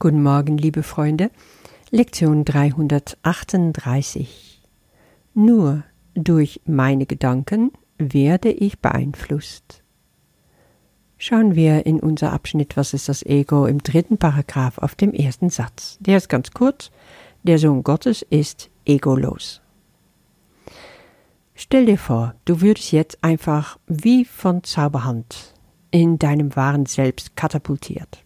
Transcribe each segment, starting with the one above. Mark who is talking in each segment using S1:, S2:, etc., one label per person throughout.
S1: Guten Morgen, liebe Freunde. Lektion 338. Nur durch meine Gedanken werde ich beeinflusst. Schauen wir in unser Abschnitt Was ist das Ego im dritten Paragraph auf dem ersten Satz. Der ist ganz kurz. Der Sohn Gottes ist egolos. Stell dir vor, du würdest jetzt einfach wie von Zauberhand in deinem wahren Selbst katapultiert.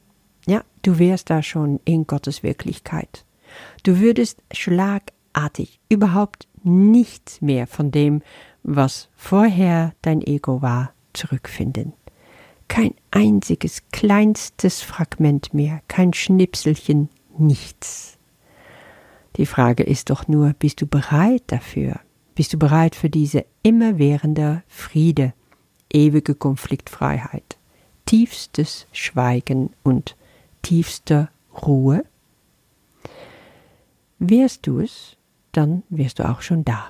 S1: Du wärst da schon in Gottes Wirklichkeit. Du würdest schlagartig überhaupt nichts mehr von dem, was vorher dein Ego war, zurückfinden. Kein einziges kleinstes Fragment mehr, kein Schnipselchen, nichts. Die Frage ist doch nur, bist du bereit dafür? Bist du bereit für diese immerwährende Friede, ewige Konfliktfreiheit, tiefstes Schweigen und tiefste Ruhe? Wärst du es, dann wärst du auch schon da.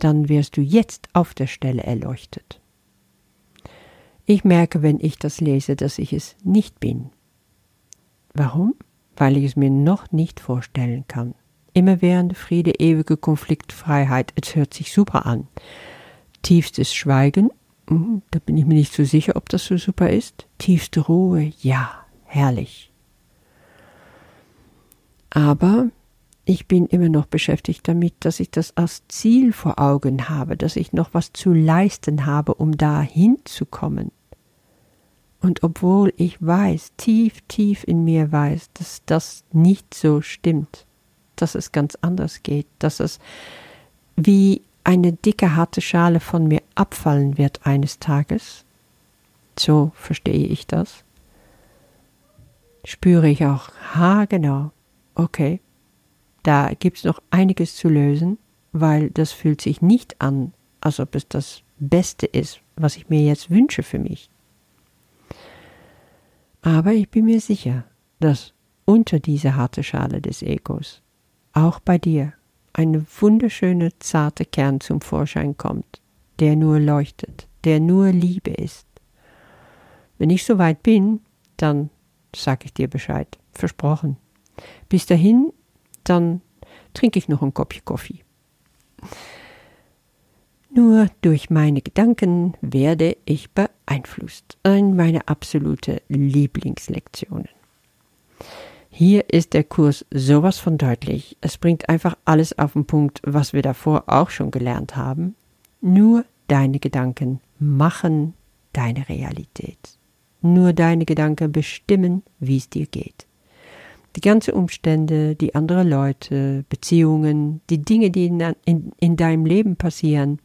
S1: Dann wärst du jetzt auf der Stelle erleuchtet. Ich merke, wenn ich das lese, dass ich es nicht bin. Warum? Weil ich es mir noch nicht vorstellen kann. Immerwährende Friede, ewige Konfliktfreiheit, es hört sich super an. Tiefstes Schweigen, hm, da bin ich mir nicht so sicher, ob das so super ist. Tiefste Ruhe, ja, herrlich. Aber ich bin immer noch beschäftigt damit, dass ich das als Ziel vor Augen habe, dass ich noch was zu leisten habe, um dahin zu kommen. Und obwohl ich weiß, tief, tief in mir weiß, dass das nicht so stimmt, dass es ganz anders geht, dass es wie eine dicke, harte Schale von mir abfallen wird eines Tages, so verstehe ich das, spüre ich auch, ha genau, okay, da gibt es noch einiges zu lösen, weil das fühlt sich nicht an, als ob es das Beste ist, was ich mir jetzt wünsche für mich. Aber ich bin mir sicher, dass unter dieser harte Schale des Egos auch bei dir eine wunderschöne, zarte Kern zum Vorschein kommt, der nur leuchtet, der nur Liebe ist. Wenn ich so weit bin, dann sag ich dir Bescheid, versprochen. Bis dahin, dann trinke ich noch ein Kopfchen Kaffee. Nur durch meine Gedanken werde ich beeinflusst. Eine meiner absolute Lieblingslektionen. Hier ist der Kurs sowas von deutlich. Es bringt einfach alles auf den Punkt, was wir davor auch schon gelernt haben. Nur deine Gedanken machen deine Realität. Nur deine Gedanken bestimmen, wie es dir geht. Die ganzen Umstände, die andere Leute, Beziehungen, die Dinge, die in, in, in deinem Leben passieren,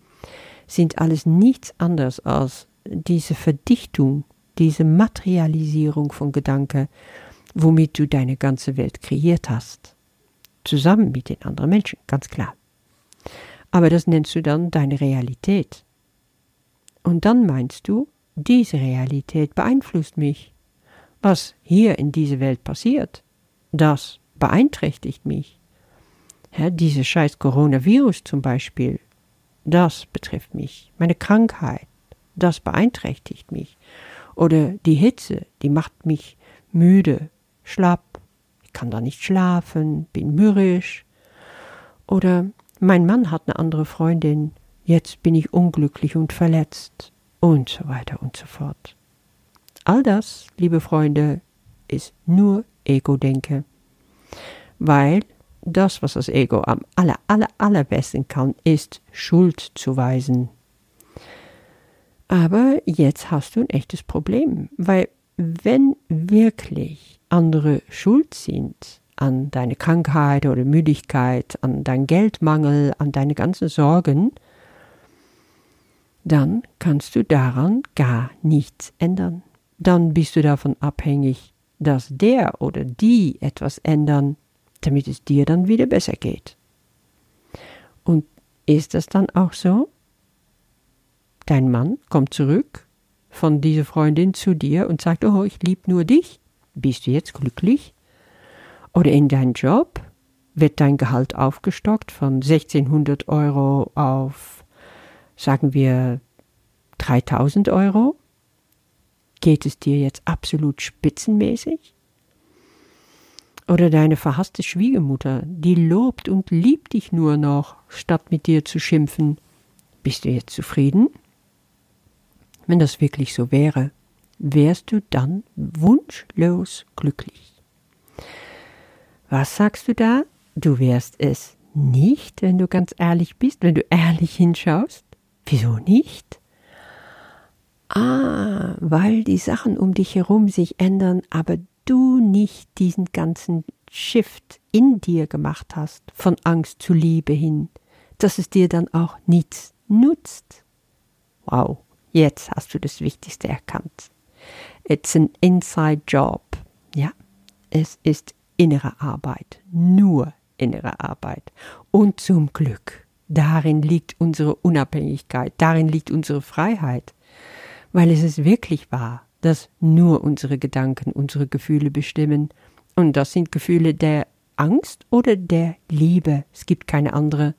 S1: sind alles nichts anderes als diese Verdichtung, diese Materialisierung von Gedanken, womit du deine ganze Welt kreiert hast. Zusammen mit den anderen Menschen, ganz klar. Aber das nennst du dann deine Realität. Und dann meinst du, diese Realität beeinflusst mich. Was hier in dieser Welt passiert, das beeinträchtigt mich. Ja, diese scheiß Coronavirus zum Beispiel, das betrifft mich. Meine Krankheit, das beeinträchtigt mich. Oder die Hitze, die macht mich müde, schlapp, ich kann da nicht schlafen, bin mürrisch. Oder mein Mann hat eine andere Freundin, jetzt bin ich unglücklich und verletzt und so weiter und so fort. All das, liebe Freunde, ist nur Ego-Denke. Weil das, was das Ego am aller, aller, allerbesten kann, ist Schuld zu weisen. Aber jetzt hast du ein echtes Problem, weil wenn wirklich andere schuld sind an deine Krankheit oder Müdigkeit, an dein Geldmangel, an deine ganzen Sorgen, dann kannst du daran gar nichts ändern. Dann bist du davon abhängig, dass der oder die etwas ändern, damit es dir dann wieder besser geht. Und ist das dann auch so? Dein Mann kommt zurück von dieser Freundin zu dir und sagt, oh, ich lieb nur dich. Bist du jetzt glücklich? Oder in deinem Job wird dein Gehalt aufgestockt von 1600 Euro auf, sagen wir, 3000 Euro? Geht es dir jetzt absolut spitzenmäßig? Oder deine verhasste Schwiegermutter, die lobt und liebt dich nur noch, statt mit dir zu schimpfen. Bist du jetzt zufrieden? Wenn das wirklich so wäre, wärst du dann wunschlos glücklich. Was sagst du da? Du wärst es nicht, wenn du ganz ehrlich bist, wenn du ehrlich hinschaust? Wieso nicht? Ah, weil die Sachen um dich herum sich ändern, aber du nicht diesen ganzen Shift in dir gemacht hast, von Angst zu Liebe hin, dass es dir dann auch nichts nutzt. Wow, jetzt hast du das Wichtigste erkannt. It's an inside job. Ja, es ist innere Arbeit, nur innere Arbeit. Und zum Glück, darin liegt unsere Unabhängigkeit, darin liegt unsere Freiheit, weil es ist wirklich wahr, dass nur unsere Gedanken unsere Gefühle bestimmen. Und das sind Gefühle der Angst oder der Liebe. Es gibt keine andere.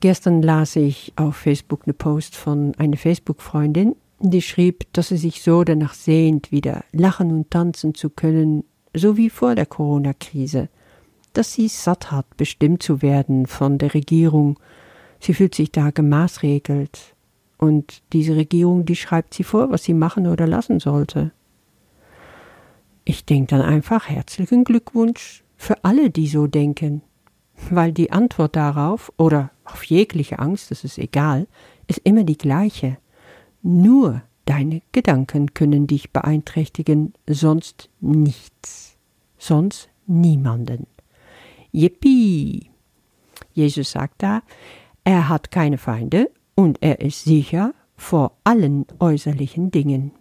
S1: Gestern las ich auf Facebook eine Post von einer Facebook-Freundin, die schrieb, dass sie sich so danach sehnt, wieder lachen und tanzen zu können, so wie vor der Corona-Krise, dass sie satt hat, bestimmt zu werden von der Regierung. Sie fühlt sich da gemaßregelt, und diese Regierung, die schreibt sie vor, was sie machen oder lassen sollte. Ich denke dann einfach herzlichen Glückwunsch für alle, die so denken, weil die Antwort darauf oder auf jegliche Angst, das ist egal, ist immer die gleiche. Nur deine Gedanken können dich beeinträchtigen, sonst nichts, sonst niemanden. Yippie! Jesus sagt da, er hat keine Feinde und er ist sicher vor allen äußerlichen Dingen.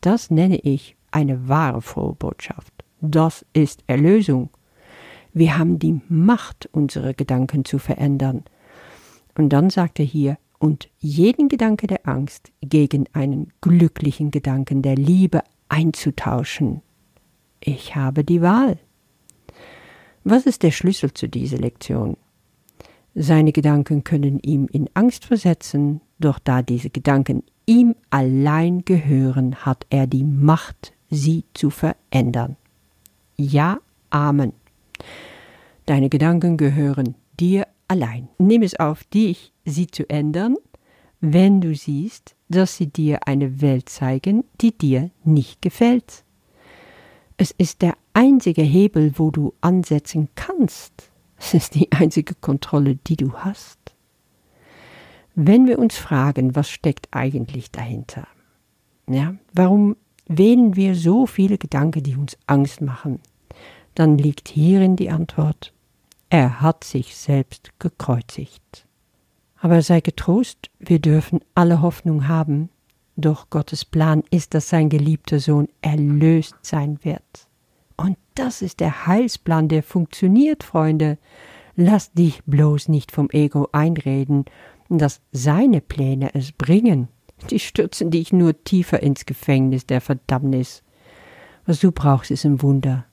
S1: Das nenne ich eine wahre frohe Botschaft. Das ist Erlösung. Wir haben die Macht, unsere Gedanken zu verändern. Und dann sagt er hier, und jeden Gedanke der Angst gegen einen glücklichen Gedanken der Liebe einzutauschen. Ich habe die Wahl. Was ist der Schlüssel zu dieser Lektion? Seine Gedanken können ihm in Angst versetzen, doch da diese Gedanken ihm allein gehören, hat er die Macht, sie zu verändern. Ja, Amen. Deine Gedanken gehören dir allein. Nimm es auf dich, sie zu ändern, wenn du siehst, dass sie dir eine Welt zeigen, die dir nicht gefällt. Es ist der einzige Hebel, wo du ansetzen kannst. Es ist die einzige Kontrolle, die du hast. Wenn wir uns fragen, was steckt eigentlich dahinter? Ja, warum wählen wir so viele Gedanken, die uns Angst machen? Dann liegt hierin die Antwort, er hat sich selbst gekreuzigt. Aber sei getrost, wir dürfen alle Hoffnung haben, doch Gottes Plan ist, dass sein geliebter Sohn erlöst sein wird. Das ist der Heilsplan, der funktioniert, Freunde. Lass dich bloß nicht vom Ego einreden, dass seine Pläne es bringen. Die stürzen dich nur tiefer ins Gefängnis der Verdammnis. Was du brauchst, ist ein Wunder.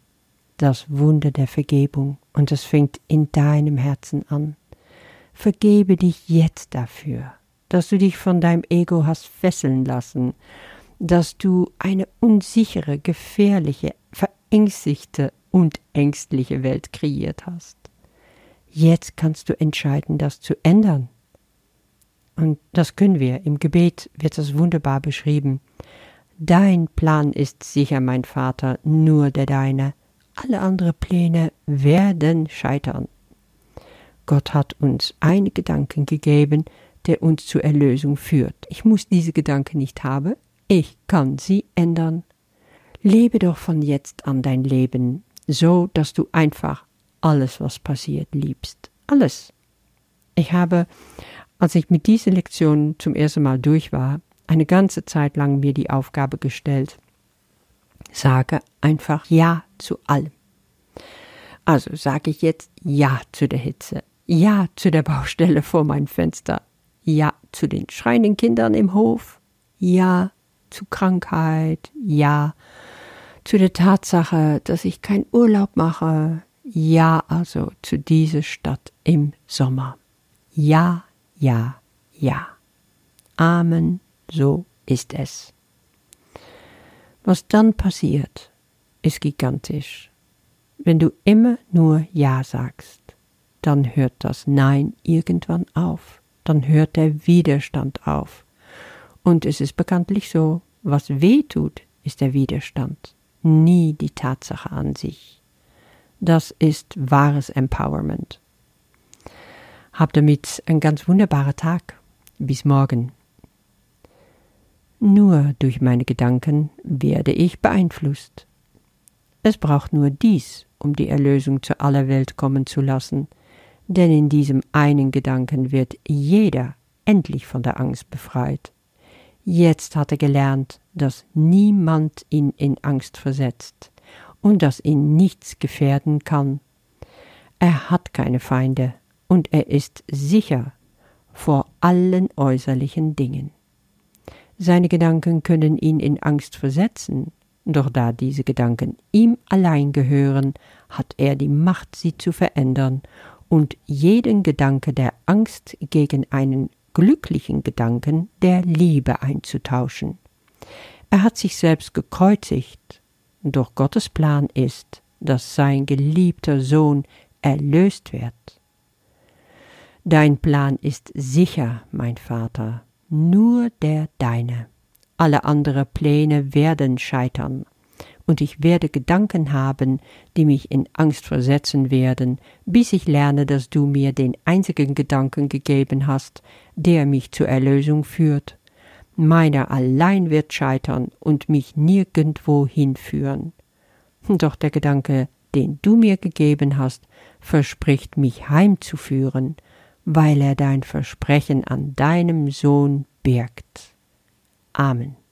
S1: Das Wunder der Vergebung. Und das fängt in deinem Herzen an. Vergebe dich jetzt dafür, dass du dich von deinem Ego hast fesseln lassen, dass du eine unsichere, gefährliche, verängstigte und ängstliche Welt kreiert hast. Jetzt kannst du entscheiden, das zu ändern. Und das können wir. Im Gebet wird das wunderbar beschrieben. Dein Plan ist sicher, mein Vater, nur der deine. Alle anderen Pläne werden scheitern. Gott hat uns einen Gedanken gegeben, der uns zur Erlösung führt. Ich muss diese Gedanken nicht haben, ich kann sie ändern. Lebe doch von jetzt an dein Leben, so dass du einfach alles, was passiert, liebst. Alles. Ich habe, als ich mit dieser Lektion zum ersten Mal durch war, eine ganze Zeit lang mir die Aufgabe gestellt, sage einfach Ja zu allem. Also sage ich jetzt Ja zu der Hitze, Ja zu der Baustelle vor meinem Fenster, Ja zu den schreienden Kindern im Hof, Ja zu Krankheit, Ja zu der Tatsache, dass ich keinen Urlaub mache, ja also zu dieser Stadt im Sommer. Ja, ja, ja. Amen, so ist es. Was dann passiert, ist gigantisch. Wenn du immer nur Ja sagst, dann hört das Nein irgendwann auf, dann hört der Widerstand auf. Und es ist bekanntlich so, was weh tut, ist der Widerstand, nie die Tatsache an sich. Das ist wahres Empowerment. Hab damit einen ganz wunderbaren Tag. Bis morgen. Nur durch meine Gedanken werde ich beeinflusst. Es braucht nur dies, um die Erlösung zu aller Welt kommen zu lassen, denn in diesem einen Gedanken wird jeder endlich von der Angst befreit. Jetzt hat er gelernt, dass niemand ihn in Angst versetzt und dass ihn nichts gefährden kann. Er hat keine Feinde und er ist sicher vor allen äußerlichen Dingen. Seine Gedanken können ihn in Angst versetzen, doch da diese Gedanken ihm allein gehören, hat er die Macht, sie zu verändern und jeden Gedanke der Angst gegen einen glücklichen Gedanken der Liebe einzutauschen. Er hat sich selbst gekreuzigt, doch Gottes Plan ist, dass sein geliebter Sohn erlöst wird. Dein Plan ist sicher, mein Vater, nur der deine. Alle andere Pläne werden scheitern, und ich werde Gedanken haben, die mich in Angst versetzen werden, bis ich lerne, dass du mir den einzigen Gedanken gegeben hast, der mich zur Erlösung führt. Meiner allein wird scheitern und mich nirgendwo hinführen. Doch der Gedanke, den du mir gegeben hast, verspricht mich heimzuführen, weil er dein Versprechen an deinem Sohn birgt. Amen.